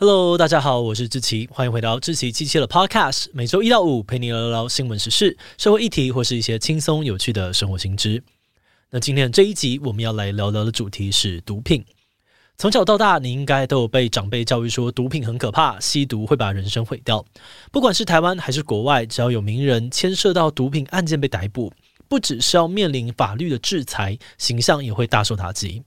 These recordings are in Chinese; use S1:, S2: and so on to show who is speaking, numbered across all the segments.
S1: Hello，大家好，我是志奇，欢迎回到志奇七七的 Podcast，每周一到五陪你聊聊新闻时事、社会议题或是一些轻松有趣的生活新知。那今天这一集我们要来聊聊的主题是毒品。从小到大，你应该都有被长辈教育说毒品很可怕，吸毒会把人生毁掉。不管是台湾还是国外，只要有名人牵涉到毒品案件被逮捕，不只是要面临法律的制裁，形象也会大受打击。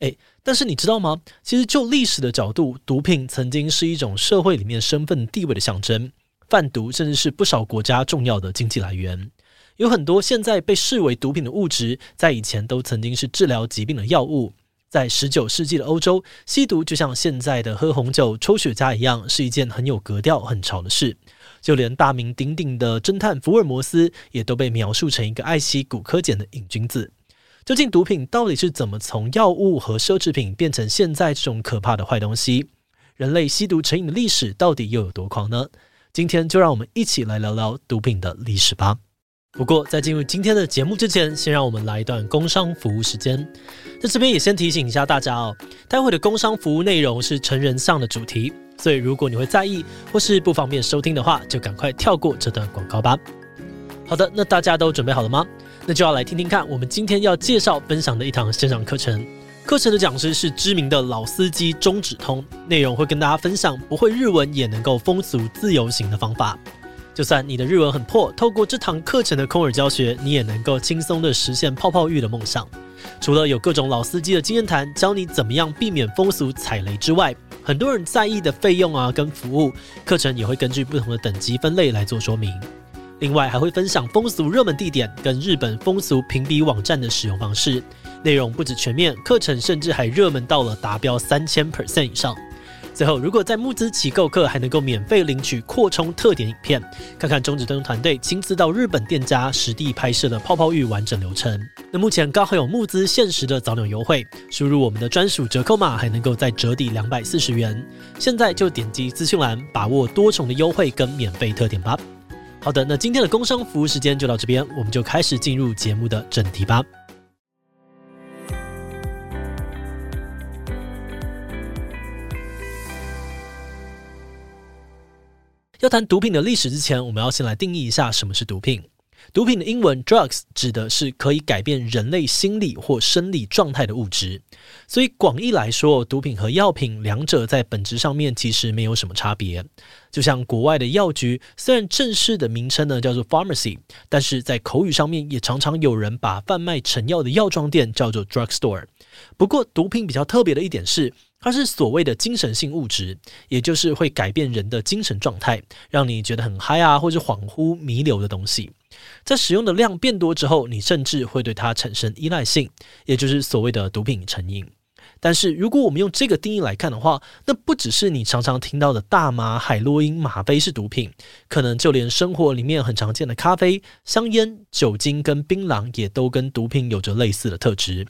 S1: 诶，但是你知道吗？其实就历史的角度，毒品曾经是一种社会里面身份地位的象征，贩毒甚至是不少国家重要的经济来源。有很多现在被视为毒品的物质，在以前都曾经是治疗疾病的药物。在十九世纪的欧洲，吸毒就像现在的喝红酒、抽雪茄一样，是一件很有格调、很潮的事。就连大名鼎鼎的侦探福尔摩斯，也都被描述成一个爱吸古柯碱的瘾君子。究竟毒品到底是怎么从药物和奢侈品变成现在这种可怕的坏东西？人类吸毒成瘾的历史到底又有多狂呢？今天就让我们一起来聊聊毒品的历史吧。不过，在进入今天的节目之前，先让我们来一段工商服务时间。在这边也先提醒一下大家哦，待会的工商服务内容是成人向的主题，所以如果你会在意或是不方便收听的话，就赶快跳过这段广告吧。好的，那大家都准备好了吗？那就要来听听看我们今天要介绍分享的一堂线上课程。课程的讲师是知名的老司机中指通，内容会跟大家分享不会日文也能够风俗自由行的方法。就算你的日文很破，透过这堂课程的空耳教学，你也能够轻松地实现泡泡浴的梦想。除了有各种老司机的经验谈，教你怎么样避免风俗踩雷之外，很多人在意的费用啊跟服务，课程也会根据不同的等级分类来做说明。另外还会分享风俗热门地点跟日本风俗评比网站的使用方式，内容不止全面，课程甚至还热门到了达标三千 percent 以上。最后，如果在募资起购课，还能够免费领取扩充特点影片，看看中指灯团队亲自到日本店家实地拍摄的泡泡浴完整流程。那目前刚好有募资限时的早鸟优惠，输入我们的专属折扣码，还能够再折抵两百四十元。现在就点击资讯栏，把握多重的优惠跟免费特点吧。好的，那今天的工商服务时间就到这边，我们就开始进入节目的正题吧。要谈毒品的历史之前，我们要先来定义一下什么是毒品。毒品的英文 drugs 指的是可以改变人类心理或生理状态的物质。所以广义来说，毒品和药品两者在本质上面其实没有什么差别。就像国外的药局，虽然正式的名称呢叫做 pharmacy，但是在口语上面也常常有人把贩卖成药的药妆店叫做 drugstore。不过，毒品比较特别的一点是，它是所谓的精神性物质，也就是会改变人的精神状态，让你觉得很嗨啊，或是恍惚弥留的东西。在使用的量变多之后，你甚至会对它产生依赖性，也就是所谓的毒品成瘾。但是，如果我们用这个定义来看的话，那不只是你常常听到的大麻、海洛因、吗啡是毒品，可能就连生活里面很常见的咖啡、香烟、酒精跟槟榔，也都跟毒品有着类似的特质。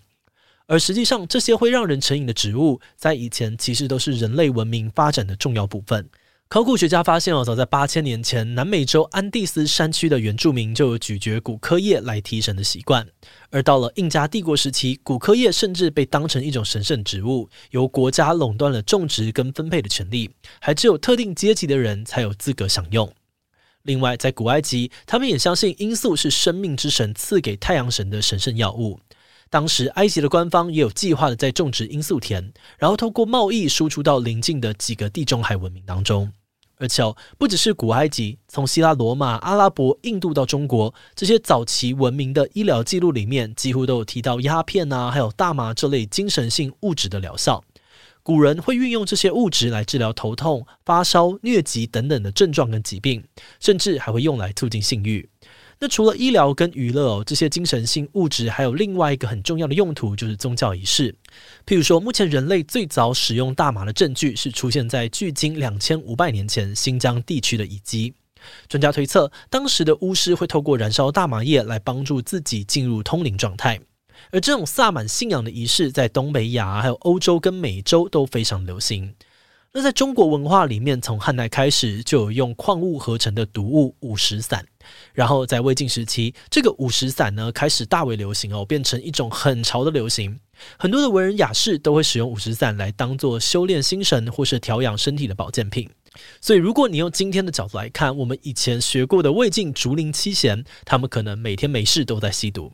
S1: 而实际上，这些会让人成瘾的植物，在以前其实都是人类文明发展的重要部分。考古学家发现哦，早在八千年前，南美洲安第斯山区的原住民就有咀嚼古柯叶来提神的习惯。而到了印加帝国时期，古柯叶甚至被当成一种神圣植物，由国家垄断了种植跟分配的权利，还只有特定阶级的人才有资格享用。另外，在古埃及，他们也相信罂粟是生命之神赐给太阳神的神圣药物。当时，埃及的官方也有计划的在种植罂粟田，然后透过贸易输出到邻近的几个地中海文明当中。而且，不只是古埃及，从希腊、罗马、阿拉伯、印度到中国，这些早期文明的医疗记录里面，几乎都有提到鸦片啊，还有大麻这类精神性物质的疗效。古人会运用这些物质来治疗头痛、发烧、疟疾等等的症状跟疾病，甚至还会用来促进性欲。那除了医疗跟娱乐哦，这些精神性物质还有另外一个很重要的用途，就是宗教仪式。譬如说，目前人类最早使用大麻的证据是出现在距今两千五百年前新疆地区的遗迹。专家推测，当时的巫师会透过燃烧大麻叶来帮助自己进入通灵状态。而这种萨满信仰的仪式，在东北亚还有欧洲跟美洲都非常流行。那在中国文化里面，从汉代开始就有用矿物合成的毒物五石散，然后在魏晋时期，这个五石散呢开始大为流行哦，变成一种很潮的流行。很多的文人雅士都会使用五石散来当做修炼心神或是调养身体的保健品。所以，如果你用今天的角度来看，我们以前学过的魏晋竹林七贤，他们可能每天没事都在吸毒。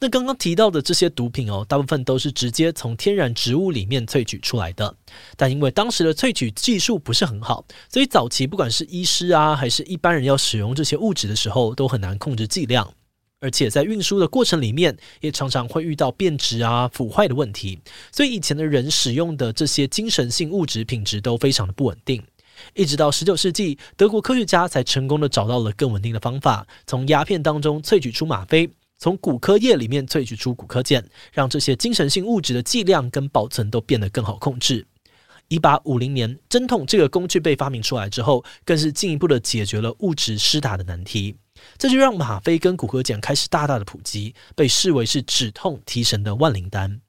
S1: 那刚刚提到的这些毒品哦，大部分都是直接从天然植物里面萃取出来的。但因为当时的萃取技术不是很好，所以早期不管是医师啊，还是一般人要使用这些物质的时候，都很难控制剂量。而且在运输的过程里面，也常常会遇到变质啊、腐坏的问题。所以以前的人使用的这些精神性物质品质都非常的不稳定。一直到十九世纪，德国科学家才成功的找到了更稳定的方法，从鸦片当中萃取出吗啡。从骨科液里面萃取出骨科碱，让这些精神性物质的剂量跟保存都变得更好控制。一八五零年，针筒这个工具被发明出来之后，更是进一步的解决了物质施打的难题。这就让吗啡跟骨科碱开始大大的普及，被视为是止痛提神的万灵丹。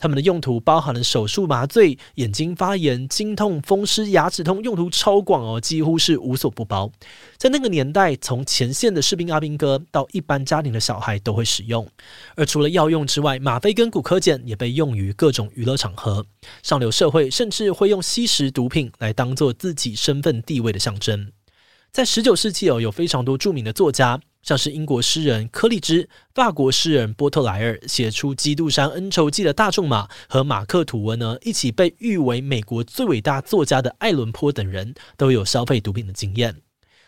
S1: 他们的用途包含了手术麻醉、眼睛发炎、经痛、风湿、牙齿痛，用途超广哦，几乎是无所不包。在那个年代，从前线的士兵阿兵哥到一般家庭的小孩都会使用。而除了药用之外，吗啡跟骨科碱也被用于各种娱乐场合。上流社会甚至会用吸食毒品来当做自己身份地位的象征。在十九世纪哦，有非常多著名的作家。像是英国诗人柯立芝、法国诗人波特莱尔写出《基督山恩仇记》的大仲马和马克吐温呢，一起被誉为美国最伟大作家的艾伦坡等人都有消费毒品的经验。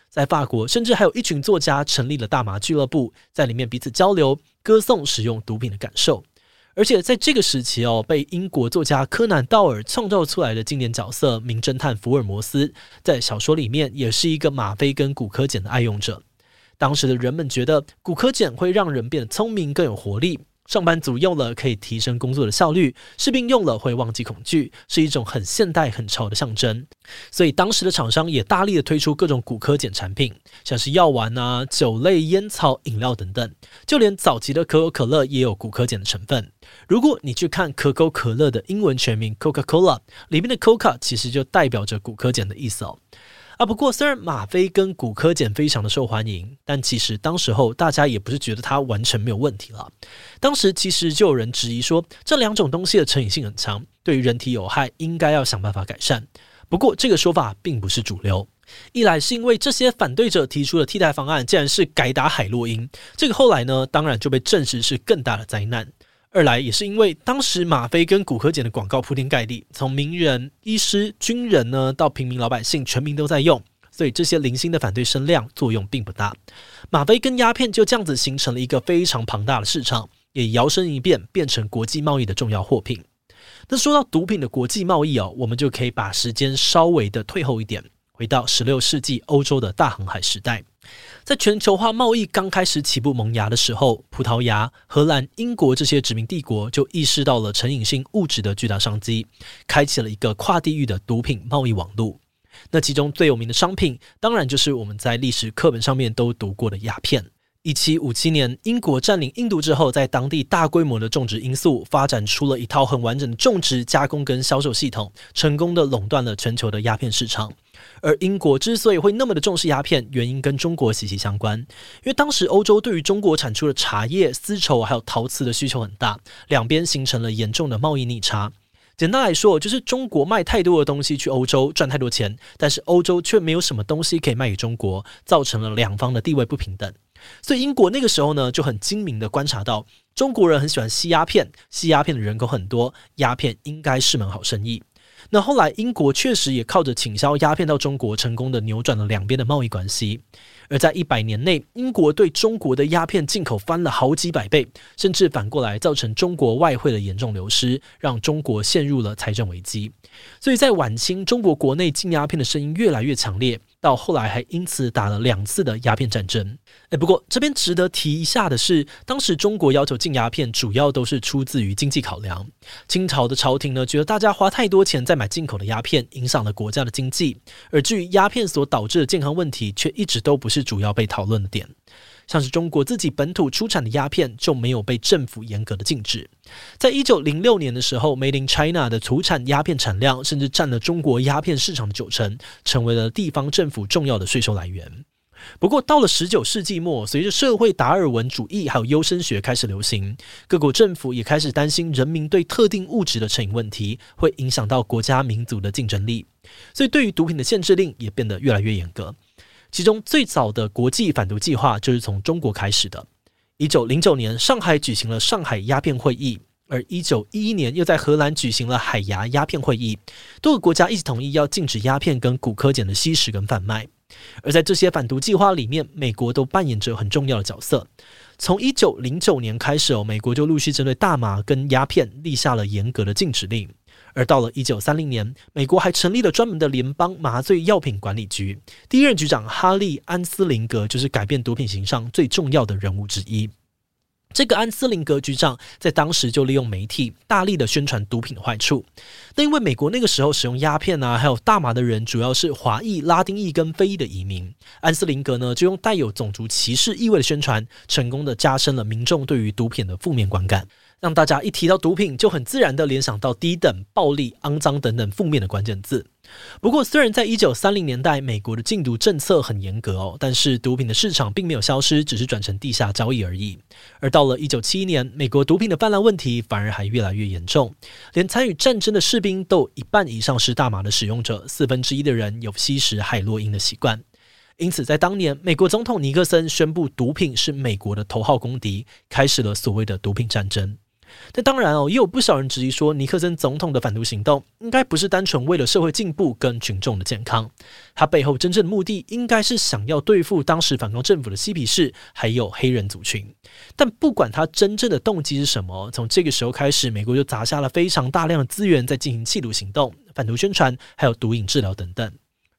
S1: 在法国，甚至还有一群作家成立了大麻俱乐部，在里面彼此交流、歌颂使用毒品的感受。而且在这个时期哦，被英国作家柯南道尔创造出来的经典角色名侦探福尔摩斯，在小说里面也是一个吗啡跟古柯碱的爱用者。当时的人们觉得骨科碱会让人变得聪明更有活力，上班族用了可以提升工作的效率，士兵用了会忘记恐惧，是一种很现代很潮的象征。所以当时的厂商也大力的推出各种骨科碱产品，像是药丸啊、酒类、烟草、饮料等等，就连早期的可口可乐也有骨科碱的成分。如果你去看可口可乐的英文全名 Coca-Cola，里面的 Coca 其实就代表着骨科碱的意思哦。啊，不过虽然吗啡跟骨科碱非常的受欢迎，但其实当时候大家也不是觉得它完全没有问题了。当时其实就有人质疑说，这两种东西的成瘾性很强，对于人体有害，应该要想办法改善。不过这个说法并不是主流，一来是因为这些反对者提出的替代方案竟然是改打海洛因，这个后来呢，当然就被证实是更大的灾难。二来也是因为当时吗啡跟骨科碱的广告铺天盖地，从名人、医师、军人呢到平民老百姓，全民都在用，所以这些零星的反对声量作用并不大。吗啡跟鸦片就这样子形成了一个非常庞大的市场，也摇身一变变成国际贸易的重要货品。那说到毒品的国际贸易哦，我们就可以把时间稍微的退后一点，回到十六世纪欧洲的大航海时代。在全球化贸易刚开始起步萌芽的时候，葡萄牙、荷兰、英国这些殖民帝国就意识到了成瘾性物质的巨大商机，开启了一个跨地域的毒品贸易网络。那其中最有名的商品，当然就是我们在历史课本上面都读过的鸦片。一七五七年，英国占领印度之后，在当地大规模的种植罂粟，发展出了一套很完整的种植、加工跟销售系统，成功的垄断了全球的鸦片市场。而英国之所以会那么的重视鸦片，原因跟中国息息相关。因为当时欧洲对于中国产出的茶叶、丝绸还有陶瓷的需求很大，两边形成了严重的贸易逆差。简单来说，就是中国卖太多的东西去欧洲赚太多钱，但是欧洲却没有什么东西可以卖给中国，造成了两方的地位不平等。所以英国那个时候呢，就很精明的观察到，中国人很喜欢吸鸦片，吸鸦片的人口很多，鸦片应该是门好生意。那后来，英国确实也靠着倾销鸦片到中国，成功的扭转了两边的贸易关系。而在一百年内，英国对中国的鸦片进口翻了好几百倍，甚至反过来造成中国外汇的严重流失，让中国陷入了财政危机。所以在晚清，中国国内禁鸦片的声音越来越强烈。到后来还因此打了两次的鸦片战争。诶，不过这边值得提一下的是，当时中国要求禁鸦片，主要都是出自于经济考量。清朝的朝廷呢，觉得大家花太多钱在买进口的鸦片，影响了国家的经济。而至于鸦片所导致的健康问题，却一直都不是主要被讨论的点。像是中国自己本土出产的鸦片就没有被政府严格的禁止。在一九零六年的时候，Made in China 的土产鸦片产量甚至占了中国鸦片市场的九成，成为了地方政府重要的税收来源。不过，到了十九世纪末，随着社会达尔文主义还有优生学开始流行，各国政府也开始担心人民对特定物质的成瘾问题会影响到国家民族的竞争力，所以对于毒品的限制令也变得越来越严格。其中最早的国际反毒计划就是从中国开始的。一九零九年，上海举行了上海鸦片会议，而一九一一年又在荷兰举行了海牙鸦片会议，多个国家一起同意要禁止鸦片跟古柯碱的吸食跟贩卖。而在这些反毒计划里面，美国都扮演着很重要的角色。从一九零九年开始哦，美国就陆续针对大麻跟鸦片立下了严格的禁止令。而到了一九三零年，美国还成立了专门的联邦麻醉药品管理局，第一任局长哈利·安斯林格就是改变毒品形象最重要的人物之一。这个安斯林格局长在当时就利用媒体大力的宣传毒品的坏处。那因为美国那个时候使用鸦片啊，还有大麻的人主要是华裔、拉丁裔跟非裔的移民，安斯林格呢就用带有种族歧视意味的宣传，成功的加深了民众对于毒品的负面观感。让大家一提到毒品，就很自然地联想到低等、暴力、肮脏等等负面的关键字。不过，虽然在一九三零年代，美国的禁毒政策很严格哦，但是毒品的市场并没有消失，只是转成地下交易而已。而到了一九七一年，美国毒品的泛滥问题反而还越来越严重，连参与战争的士兵都有一半以上是大麻的使用者，四分之一的人有吸食海洛因的习惯。因此，在当年，美国总统尼克森宣布毒品是美国的头号公敌，开始了所谓的毒品战争。但当然哦，也有不少人质疑说，尼克森总统的反毒行动应该不是单纯为了社会进步跟群众的健康，他背后真正的目的应该是想要对付当时反抗政府的嬉皮士还有黑人族群。但不管他真正的动机是什么，从这个时候开始，美国就砸下了非常大量的资源在进行缉毒行动、反毒宣传，还有毒瘾治疗等等。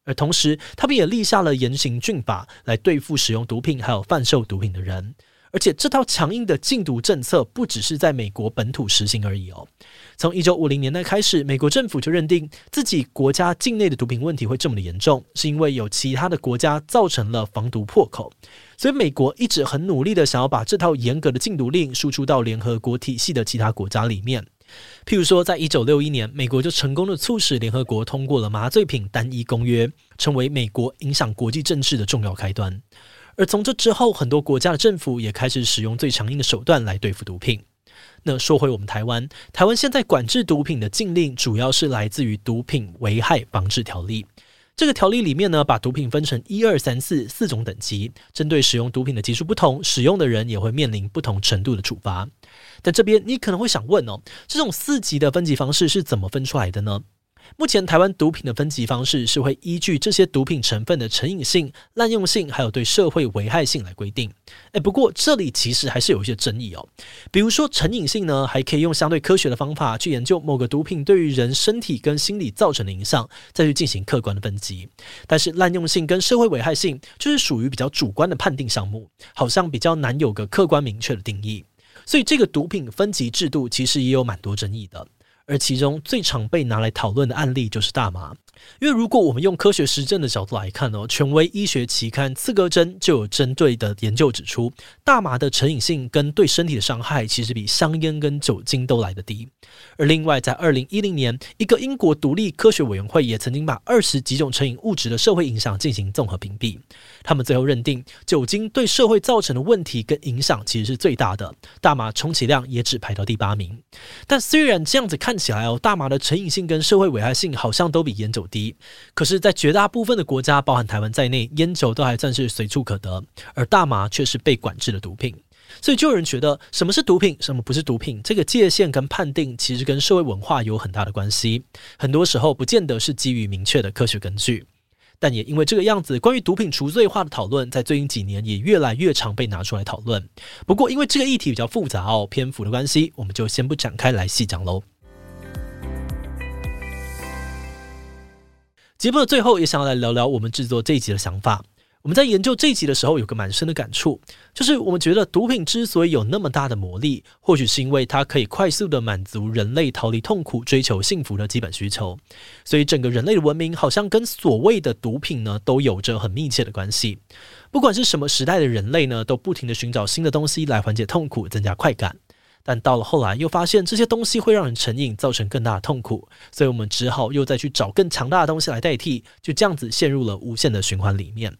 S1: 而同时，他们也立下了严刑峻法来对付使用毒品还有贩售毒品的人。而且这套强硬的禁毒政策不只是在美国本土实行而已哦。从一九五零年代开始，美国政府就认定自己国家境内的毒品问题会这么的严重，是因为有其他的国家造成了防毒破口。所以美国一直很努力的想要把这套严格的禁毒令输出到联合国体系的其他国家里面。譬如说，在一九六一年，美国就成功的促使联合国通过了麻醉品单一公约，成为美国影响国际政治的重要开端。而从这之后，很多国家的政府也开始使用最强硬的手段来对付毒品。那说回我们台湾，台湾现在管制毒品的禁令，主要是来自于《毒品危害防治条例》。这个条例里面呢，把毒品分成一二三四四种等级，针对使用毒品的级数不同，使用的人也会面临不同程度的处罚。但这边你可能会想问哦，这种四级的分级方式是怎么分出来的呢？目前台湾毒品的分级方式是会依据这些毒品成分的成瘾性、滥用性，还有对社会危害性来规定。诶，不过这里其实还是有一些争议哦。比如说成瘾性呢，还可以用相对科学的方法去研究某个毒品对于人身体跟心理造成的影响，再去进行客观的分级。但是滥用性跟社会危害性就是属于比较主观的判定项目，好像比较难有个客观明确的定义。所以这个毒品分级制度其实也有蛮多争议的。而其中最常被拿来讨论的案例就是大麻。因为如果我们用科学实证的角度来看哦，权威医学期刊《刺格针》就有针对的研究指出，大麻的成瘾性跟对身体的伤害其实比香烟跟酒精都来得低。而另外，在二零一零年，一个英国独立科学委员会也曾经把二十几种成瘾物质的社会影响进行综合评比，他们最后认定酒精对社会造成的问题跟影响其实是最大的，大麻充其量也只排到第八名。但虽然这样子看看起来哦，大麻的成瘾性跟社会危害性好像都比烟酒低，可是，在绝大部分的国家，包含台湾在内，烟酒都还算是随处可得，而大麻却是被管制的毒品。所以，就有人觉得什么是毒品，什么不是毒品，这个界限跟判定，其实跟社会文化有很大的关系。很多时候，不见得是基于明确的科学根据。但也因为这个样子，关于毒品除罪化的讨论，在最近几年也越来越常被拿出来讨论。不过，因为这个议题比较复杂哦，篇幅的关系，我们就先不展开来细讲喽。节目的最后，也想要来聊聊我们制作这一集的想法。我们在研究这一集的时候，有个蛮深的感触，就是我们觉得毒品之所以有那么大的魔力，或许是因为它可以快速地满足人类逃离痛苦、追求幸福的基本需求。所以整个人类的文明好像跟所谓的毒品呢，都有着很密切的关系。不管是什么时代的人类呢，都不停地寻找新的东西来缓解痛苦、增加快感。但到了后来，又发现这些东西会让人成瘾，造成更大的痛苦，所以我们只好又再去找更强大的东西来代替，就这样子陷入了无限的循环里面。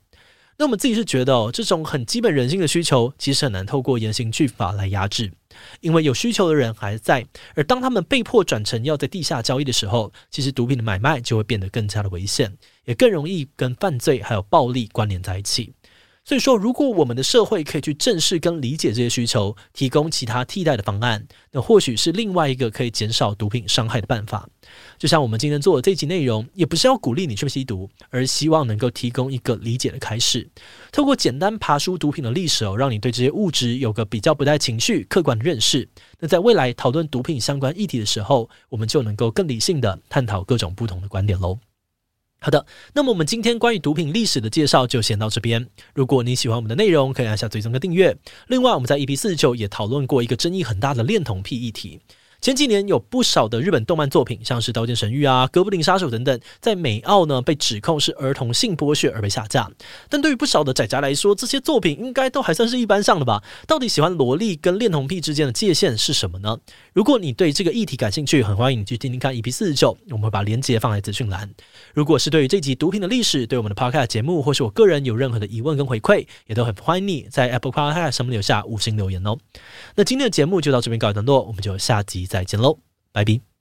S1: 那我们自己是觉得哦，这种很基本人性的需求，其实很难透过严刑峻法来压制，因为有需求的人还在，而当他们被迫转成要在地下交易的时候，其实毒品的买卖就会变得更加的危险，也更容易跟犯罪还有暴力关联在一起。所以说，如果我们的社会可以去正视跟理解这些需求，提供其他替代的方案，那或许是另外一个可以减少毒品伤害的办法。就像我们今天做的这集内容，也不是要鼓励你去吸毒，而希望能够提供一个理解的开始。透过简单爬梳毒品的历史哦，让你对这些物质有个比较不带情绪、客观的认识。那在未来讨论毒品相关议题的时候，我们就能够更理性的探讨各种不同的观点喽。好的，那么我们今天关于毒品历史的介绍就先到这边。如果你喜欢我们的内容，可以按下追踪跟订阅。另外，我们在 EP 四十九也讨论过一个争议很大的恋童癖议题。前几年有不少的日本动漫作品，像是《刀剑神域》啊、《哥布林杀手》等等，在美澳呢被指控是儿童性剥削而被下架。但对于不少的宅宅来说，这些作品应该都还算是一般上的吧？到底喜欢萝莉跟恋童癖之间的界限是什么呢？如果你对这个议题感兴趣，很欢迎你去听听看 EP 四十九，我们会把链接放在资讯栏。如果是对于这集毒品的历史，对我们的 Podcast 节目，或是我个人有任何的疑问跟回馈，也都很欢迎你在 Apple Podcast 上面留下五星留言哦。那今天的节目就到这边告一段落，我们就下集再再见喽，拜拜。